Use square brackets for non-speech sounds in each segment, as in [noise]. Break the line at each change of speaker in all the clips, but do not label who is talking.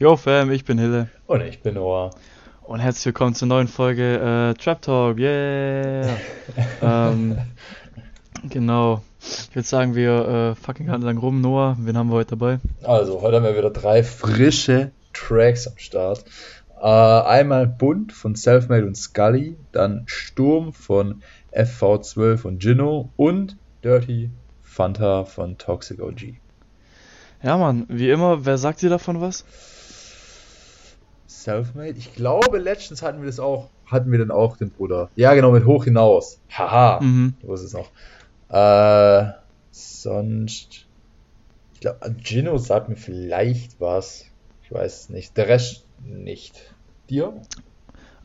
Yo Fam, ich bin Hille.
Und ich bin Noah.
Und herzlich willkommen zur neuen Folge äh, Trap Talk, yeah! [laughs] ähm, genau. Ich würde sagen, wir äh, fucking ganz lang rum. Noah, wen haben wir heute dabei?
Also, heute haben wir wieder drei frische Tracks am Start. Äh, einmal Bunt von Selfmade und Scully, dann Sturm von FV12 und Gino und Dirty Fanta von Toxic OG.
Ja, Mann, wie immer, wer sagt dir davon was?
Selfmade? Ich glaube, letztens hatten wir das auch. Hatten wir dann auch den Bruder. Ja, genau, mit Hoch hinaus. Haha.
Mhm.
Wo ist es noch? Äh, sonst. Ich glaube, Gino sagt mir vielleicht was. Ich weiß es nicht. Der Rest nicht. Dir?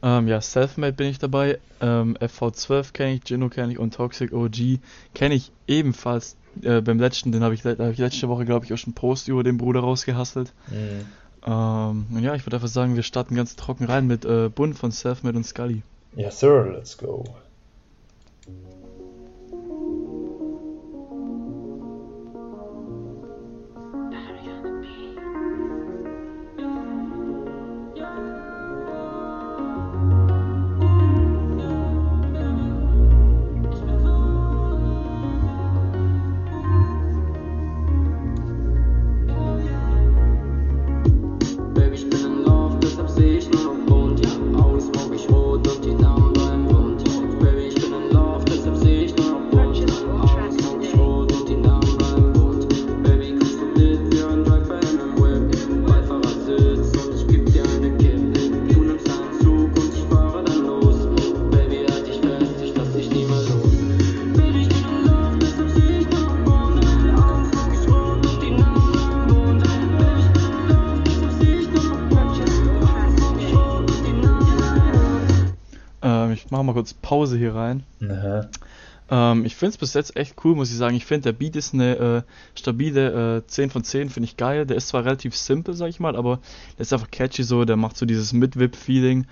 Ähm, ja, Selfmade bin ich dabei. Ähm, FV12 kenne ich, Gino kenne ich und Toxic OG kenne ich ebenfalls. Äh, beim letzten, den habe ich, hab ich letzte Woche, glaube ich, auch schon einen Post über den Bruder rausgehasselt.
Mhm.
Ähm, ja, ich würde einfach sagen, wir starten ganz trocken rein mit äh, Bund von Selfmade und Scully.
Ja, Sir, let's go.
Kurz Pause hier rein.
Aha.
Ähm, ich finde es bis jetzt echt cool, muss ich sagen. Ich finde, der Beat ist eine äh, stabile äh, 10 von 10, finde ich geil. Der ist zwar relativ simpel, sag ich mal, aber der ist einfach catchy so. Der macht so dieses Mid-Whip-Feeling.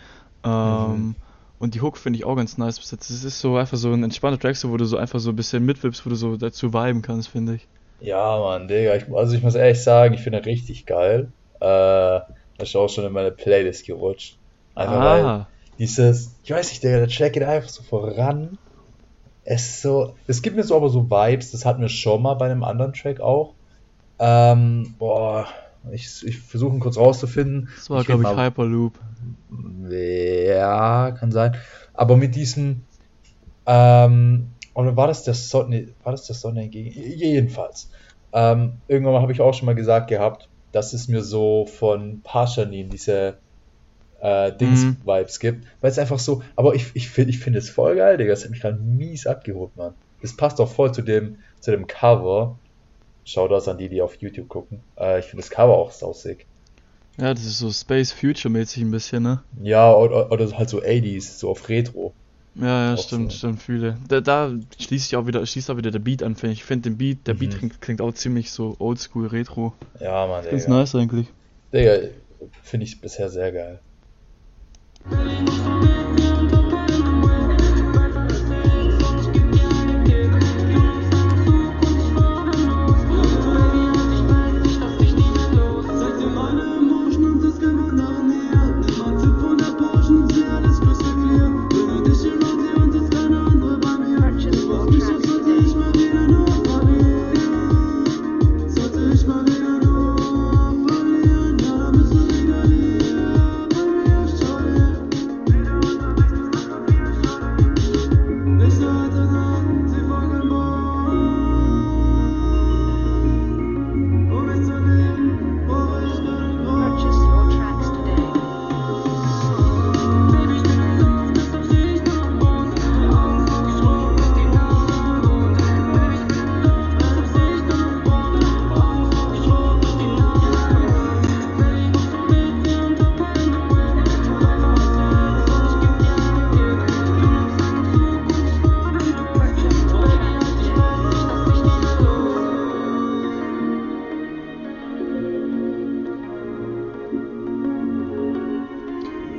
Ähm,
Mhm.
Und die Hook finde ich auch ganz nice bis jetzt. Es ist so einfach so ein entspannter Track, so, wo du so einfach so ein bisschen mitwippst, wo du so dazu viben kannst, finde ich.
Ja, Mann, Digga. Ich, also, ich muss ehrlich sagen, ich finde richtig geil. Äh, das ist auch schon in meine Playlist gerutscht. Einfach weil
Ah,
dieses, ich weiß nicht, Digga, der Track geht einfach so voran. Es ist so, es gibt mir so aber so Vibes, das hatten wir schon mal bei einem anderen Track auch. Ähm, boah, ich, ich versuche ihn kurz rauszufinden.
das war,
Ich
glaube ich,
mal-
Hyperloop.
Ja, kann sein. Aber mit diesem, ähm, oder war das der Sonne, war das der Sonne entgegen? Jedenfalls. Ähm, irgendwann habe ich auch schon mal gesagt gehabt, dass es mir so von Paschanin diese äh,
Mhm.
Dings-Vibes gibt. Weil es einfach so, aber ich, ich finde ich find es voll geil, Digga. Das hat mich gerade mies abgeholt, Mann. Das passt auch voll zu dem, zu dem Cover. Schau das an die, die auf YouTube gucken. Äh, ich finde das Cover auch sausick.
Ja, das ist so Space Future-mäßig ein bisschen, ne?
Ja, oder, oder halt so 80s, so auf Retro.
Ja, ja, stimmt,
so.
stimmt, fühle. Da, da schließt sich auch wieder, schließt auch wieder der Beat an, finde ich. Ich finde den Beat, der Beat
Mhm.
klingt, klingt auch ziemlich so oldschool, retro.
Ja, Mann,
Ganz nice eigentlich.
Digga, finde ich bisher sehr geil.
Really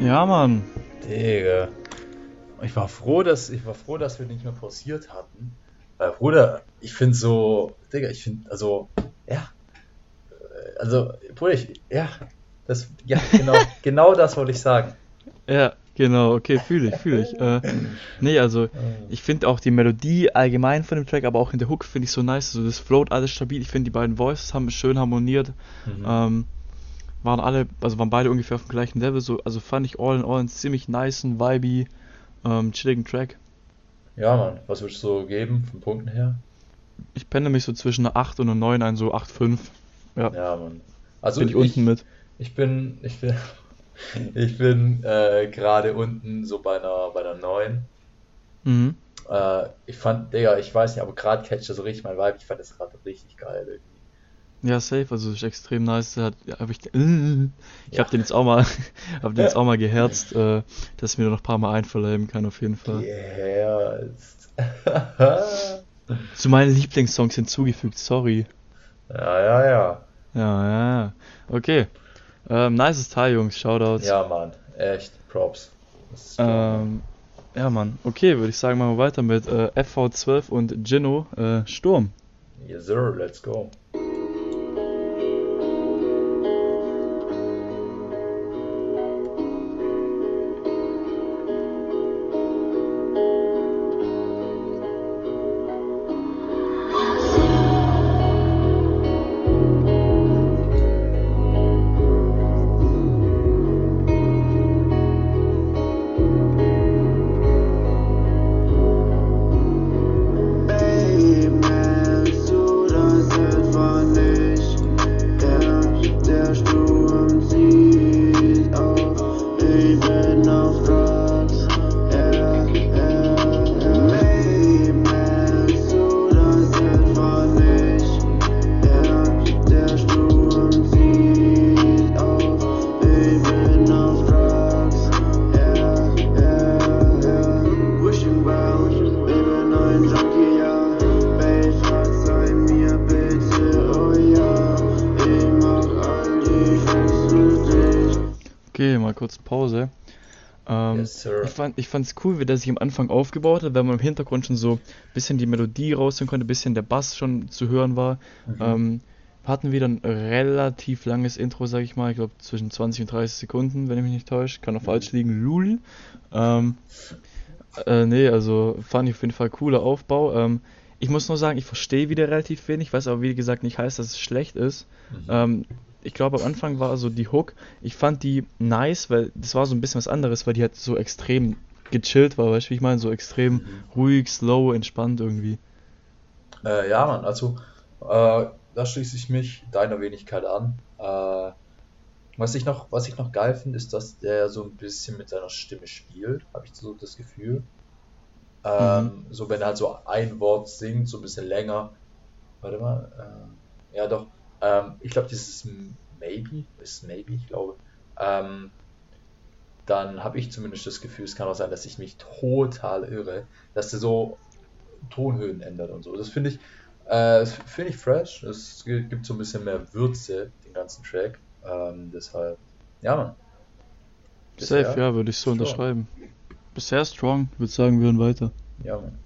Ja,
Mann.
Digga. Ich war froh, dass, ich war froh, dass wir nicht mehr pausiert hatten. Weil, Bruder, ich finde so, Digga, ich finde, also, ja. Also, Bruder, ich, ja. Das, ja, genau, [laughs] genau das wollte ich sagen.
Ja, genau, okay, fühle ich, fühle ich. Äh, nee, also ich finde auch die Melodie allgemein von dem Track, aber auch in der Hook finde ich so nice. Also das float alles stabil. Ich finde die beiden Voices haben schön harmoniert.
Mhm.
Ähm, waren alle, also waren beide ungefähr auf dem gleichen Level. So, also fand ich all in all einen ziemlich niceen, vibey, ähm, chilligen Track.
Ja, Mann, was würdest du so geben von Punkten her?
Ich penne mich so zwischen einer 8 und einer 9 ein, so 8,5. Ja,
Ja, Mann. Also
bin ich unten mit.
Ich bin, ich bin, [laughs] ich bin äh, gerade unten so bei einer, bei einer 9.
Mhm.
Äh, ich fand, Digga, ich weiß nicht, aber gerade catcht so richtig mein Vibe. Ich fand das gerade richtig geil irgendwie.
Ja, safe, also ist extrem nice. Hat, hab ich [laughs] ich
Ja.
habe den jetzt auch mal, [laughs] hab den jetzt auch mal geherzt, äh, dass ich mir noch ein paar Mal einverleiben kann, auf jeden Fall.
Yes.
Zu meinen Lieblingssongs hinzugefügt, sorry.
Ja, ja, ja.
Ja, ja, ja. Okay. Ähm, nices Teil, Jungs, Shoutouts.
Ja, Mann, echt, Props.
Ähm, ja, Mann. Okay, würde ich sagen, machen wir weiter mit äh, FV12 und Gino, äh, Sturm.
Yes, sir, let's go.
Okay, mal kurz Pause. Ähm,
Yes,
ich fand, ich fand's cool, wie der sich am Anfang aufgebaut hat, weil man im Hintergrund schon so ein bisschen die Melodie raushören konnte, ein bisschen der Bass schon zu hören war.
Mhm.
Ähm, hatten dann ein relativ langes Intro, sag ich mal, ich glaube zwischen 20 und 30 Sekunden, wenn ich mich nicht täusche. Kann auch falsch liegen, Lul. Ähm, äh, nee, also fand ich auf jeden Fall cooler Aufbau. Ähm, ich muss nur sagen, ich verstehe wieder relativ wenig, was aber wie gesagt nicht heißt, dass es schlecht ist.
Mhm.
Ähm, ich glaube, am Anfang war so die Hook, ich fand die nice, weil das war so ein bisschen was anderes, weil die halt so extrem gechillt war, weißt du, wie ich meine? So extrem
Mhm.
ruhig, slow, entspannt irgendwie.
Äh, ja, Mann, also äh, da schließe ich mich deiner Wenigkeit an. Äh, was ich noch, was ich noch geil finde, ist, dass der so ein bisschen mit seiner Stimme spielt, habe ich so das Gefühl. Ähm, So wenn er halt so ein Wort singt, so ein bisschen länger. Warte mal, äh, ja doch. Ähm, ich glaube, dieses Maybe, ist Maybe, ich glaube. Ähm, dann habe ich zumindest das Gefühl, es kann auch sein, dass ich mich total irre, dass er so Tonhöhen ändert und so. Das finde ich, äh, finde ich fresh. Es gi- gibt so ein bisschen mehr Würze, den ganzen Track. Ähm, deshalb, ja, Mann.
Safe,
Bisher
ja, würde ich so
strong.
unterschreiben. Bisher strong, würde sagen, wir hören weiter.
Ja, Mann.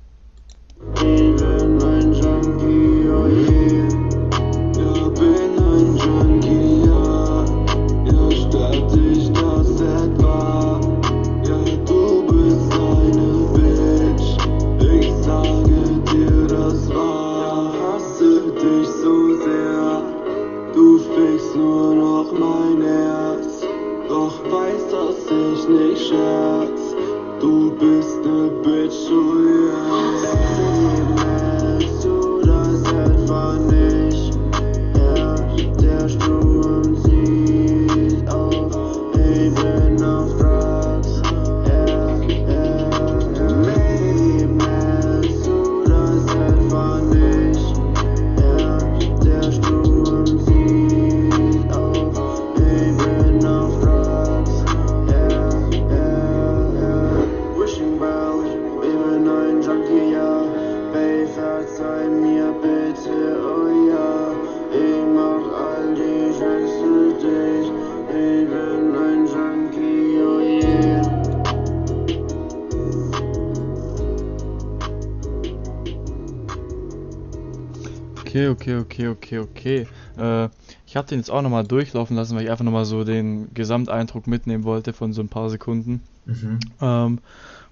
Okay, okay, okay, okay, okay. Äh, ich habe den jetzt auch nochmal durchlaufen lassen, weil ich einfach nochmal so den Gesamteindruck mitnehmen wollte von so ein paar Sekunden.
Mhm.
Ähm,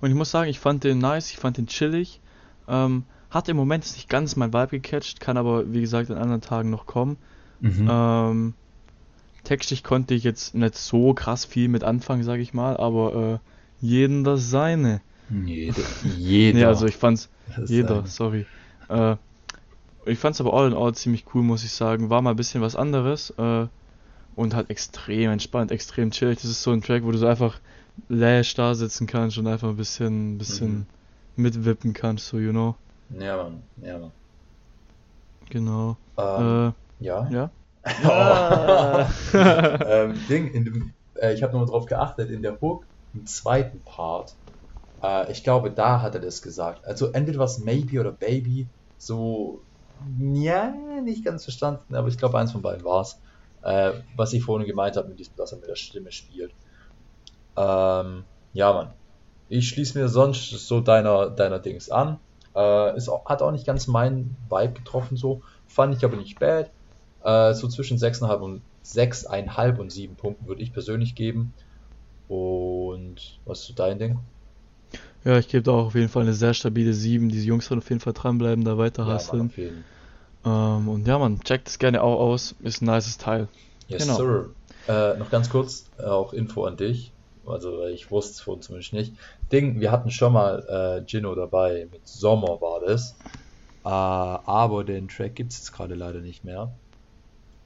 und ich muss sagen, ich fand den nice, ich fand den chillig. Ähm, hat im Moment nicht ganz mein Vibe gecatcht, kann aber wie gesagt an anderen Tagen noch kommen.
Mhm.
Ähm, textlich konnte ich jetzt nicht so krass viel mit anfangen, sage ich mal, aber äh, jeden das seine.
Jeder. [laughs] Jeder.
Nee, also ich fand's, jeder,
seine.
sorry. Äh, ich fand's aber all in all ziemlich cool, muss ich sagen. War mal ein bisschen was anderes äh, und halt extrem entspannt, extrem chillig. Das ist so ein Track, wo du so einfach lash da sitzen kannst und einfach ein bisschen, bisschen mitwippen kannst, so you know.
Ja, Mann. Ja, Mann.
Genau.
Ähm,
Äh,
ja.
ja. [laughs] [laughs]
ähm, Ding, in dem, äh, ich habe nochmal drauf geachtet, in der Hook, im zweiten Part, äh, ich glaube, da hat er das gesagt. Also entweder was Maybe oder Baby, so, ja, nicht ganz verstanden, aber ich glaube, eins von beiden war es. Äh, was ich vorhin gemeint habe, mit diesem, dass er mit der Stimme spielt. Ähm, ja, Mann. Ich schließe mir sonst so deiner, deiner Dings an. Äh, auch, hat auch nicht ganz meinen Vibe getroffen, so. Fand ich aber nicht bad. Äh, so zwischen 6,5 und 6,5 und 7 Punkten würde ich persönlich geben. Und was ist dein Ding?
Ja, ich gebe da auch auf jeden Fall eine sehr stabile 7. Die Jungs sollen auf jeden Fall dranbleiben, da weiter
Ja, auf jeden.
Ähm, und ja, man, checkt es gerne auch aus. Ist ein nices Teil.
Yes,
Genau.
sir. Äh, noch ganz kurz, äh, auch Info an dich. Also, weil ich wusste es vorhin zumindest nicht. Ding, wir hatten schon mal äh, Gino dabei. Mit Sommer war das. Äh, aber den Track gibt es jetzt gerade leider nicht mehr.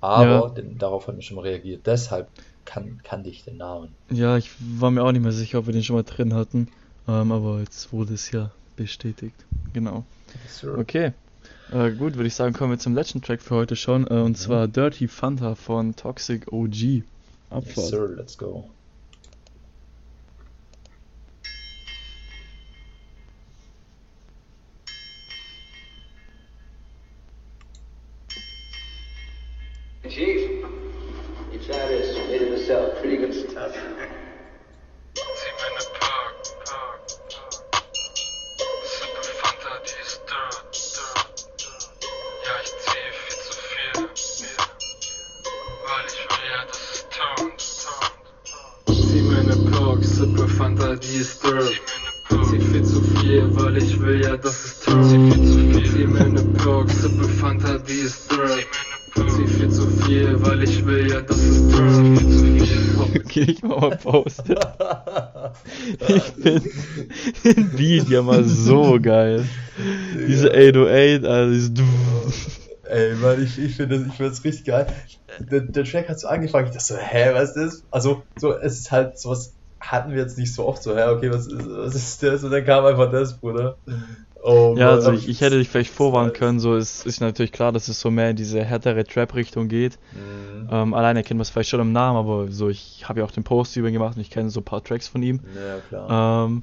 Aber
Ja.
den, darauf hat mir schon mal reagiert. Deshalb kann, kannte ich den Namen.
Ja, ich war mir auch nicht mehr sicher, ob wir den schon mal drin hatten. Ähm, aber jetzt wurde es ja bestätigt. Genau.
Yes, sir.
Okay. Äh, gut, würde ich sagen, kommen wir zum letzten Track für heute schon. Äh, und zwar Dirty Fanta von Toxic OG.
Yes,
Abfahrt.
sir, let's go.
Chief, you try this. Made in the cell. Pretty good stuff. [laughs]
ich will ja, dass es turnt. Zieh meine Park, Simple Fanta, die ist dirt. Zieh viel zu viel, weil ich will ja, dass es turnt.
Okay, [laughs] ich mach mal Pause. [laughs] ich finde den Beat ja mal so geil. Diese 808, also dieses
Ey, Mann, ich, ich finde das, ich finde das richtig geil. Der, der Track hat so angefangen, ich dachte so, hä, was ist das? Also, so, es ist halt, sowas hatten wir jetzt nicht so oft, so, hä, okay, was ist, was ist das? Und dann kam einfach das, Bruder. Oh,
Ja,
Mann,
also ich, ich hätte dich vielleicht vorwarnen können, so es ist natürlich klar, dass es so mehr in diese härtere Trap-Richtung geht.
Mhm.
Ähm, alleine kennt man es vielleicht schon im Namen, aber so ich habe ja auch den Post über ihn gemacht und ich kenne so ein paar Tracks von ihm.
Ja, klar.
Ähm,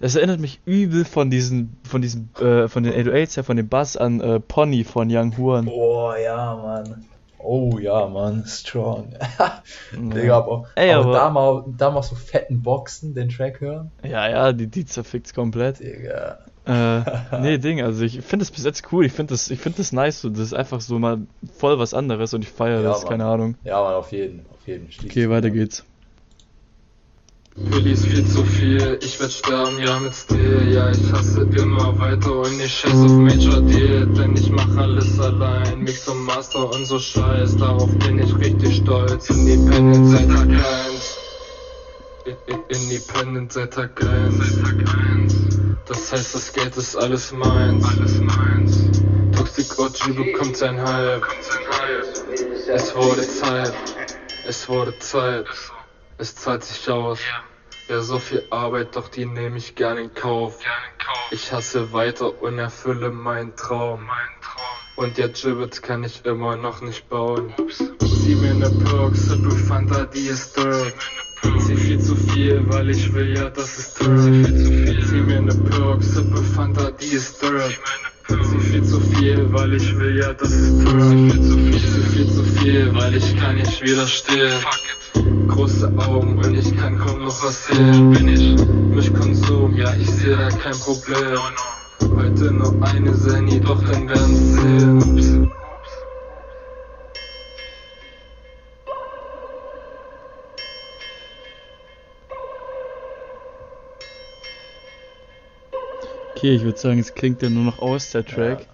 es erinnert mich übel von diesen, von diesem, äh, von den 808s her, von dem Bass an äh, Pony von Young Huan.
Oh, ja, Mann. Oh, ja, Mann, strong. [laughs] Digga, aber,
Ey,
aber,
aber-
da, mal, da mal so fetten Boxen den Track hören.
Ja, ja, die, die zerfickt's komplett.
Digga.
Äh, [laughs] nee, Ding, also ich finde das bis jetzt cool, ich finde das, ich finde das nice, so, das ist einfach so mal voll was anderes und ich feiere
Ja,
das,
Mann.
keine Ahnung.
Ja, Mann, auf jeden, auf jeden. Schließ
Okay, weiter geht's.
Willi ist viel zu viel, ich werd sterben, ja mit Stil, ja ich hasse immer weiter und ich scheiß auf Major Deal, denn ich mach alles allein, Mix und Master und so Scheiß, darauf bin ich richtig stolz, Independent seit Tag 1. I- I- Independent seit Tag 1. Das heißt, das Geld ist alles meins. Toxic OG bekommt sein Hype. Es wurde Zeit. Es wurde Zeit. Es zahlt sich aus. Ja, so viel Arbeit, doch die nehme ich gern in Kauf. Ich hasse weiter und erfülle meinen Traum. Und der Gibbets kann ich immer noch nicht bauen. Sieh mir ne Perk, Simple Fanta, die ist dirt. Zieh viel zu viel, weil ich will ja, dass es dirt. Zieh mir ne Perk, Simple Fanta, die ist dirt. Zieh viel zu viel, weil ich will ja, dass es dirt. Zieh viel zu viel, weil ich kann nicht widerstehen. Große Augen und ich kann kaum noch was sehen. Bin ich mich Konsum, ja ich sehe da kein Problem. Heute nur eine Seni, doch dann werden's sehen.
Okay, ich würde sagen, es klingt ja nur noch aus, der Track.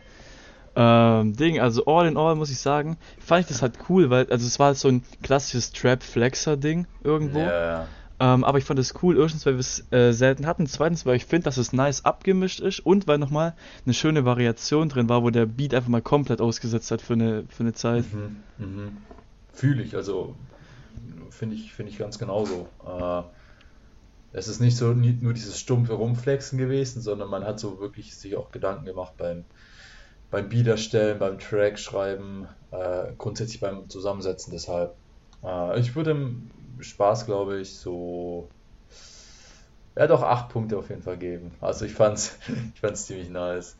Ähm, Ding, also all in all muss ich sagen, fand ich das halt cool, weil, also es war halt so ein klassisches Trap-Flexer-Ding irgendwo.
Ja.
Ähm, aber ich fand es cool, erstens, weil wir es äh, selten hatten, zweitens, weil ich finde, dass es nice abgemischt ist und weil nochmal eine schöne Variation drin war, wo der Beat einfach mal komplett ausgesetzt hat für eine, für eine Zeit.
Mhm, mhm. Fühle ich, also finde ich, finde ich ganz genauso. Äh, es ist nicht so nie, nur dieses stumpfe Rumflexen gewesen, sondern man hat so wirklich sich auch Gedanken gemacht beim, beim Beat erstellen, beim Track schreiben, äh, grundsätzlich beim Zusammensetzen. Deshalb, äh, ich würde im Spaß, glaube ich, so, ja doch, acht Punkte auf jeden Fall geben. Also ich fand's, [laughs] ich fand's ziemlich nice.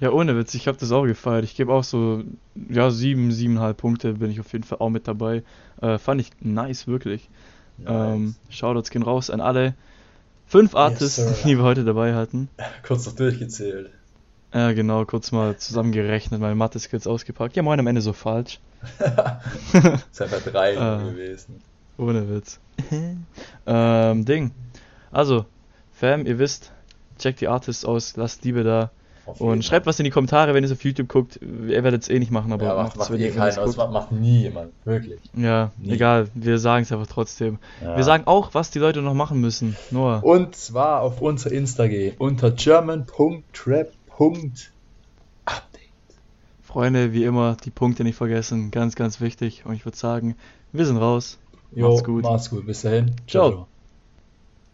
Ja, ohne Witz, ich habe das auch gefeiert. Ich gebe auch so, ja, sieben, siebeneinhalb Punkte bin ich auf jeden Fall auch mit dabei. Äh, fand ich nice, wirklich. Ähm, Shoutouts gehen raus an alle fünf Artists,
sir.
die wir heute dabei hatten. [laughs]
Kurz noch durchgezählt.
Ja, genau, kurz mal zusammengerechnet, meine Mathe-Skills ausgepackt. Ja, moin, am Ende so falsch.
Es [laughs] ist einfach drei
Äh.
gewesen.
Ohne Witz. [laughs] ähm, Ding. Also, Fam, ihr wisst, checkt die Artists aus, lasst Liebe da. Und schreibt was in die Kommentare, wenn ihr es auf YouTube guckt. Ihr werdet es eh nicht machen, aber
Ja, macht, macht
wenn
eh
ihr
keiner, das macht, nie jemand, wirklich.
Ja,
Nie.
egal, wir sagen es einfach trotzdem.
Ja.
Wir sagen auch, was die Leute noch machen müssen. Noah.
Und zwar auf unser Insta gehen, unter german.trap.update.
Freunde, wie immer, die Punkte nicht vergessen. Ganz, ganz wichtig. Und ich würde sagen, wir sind raus.
Jo,
Macht's gut.
Macht's gut, bis dahin.
Ciao.
ciao.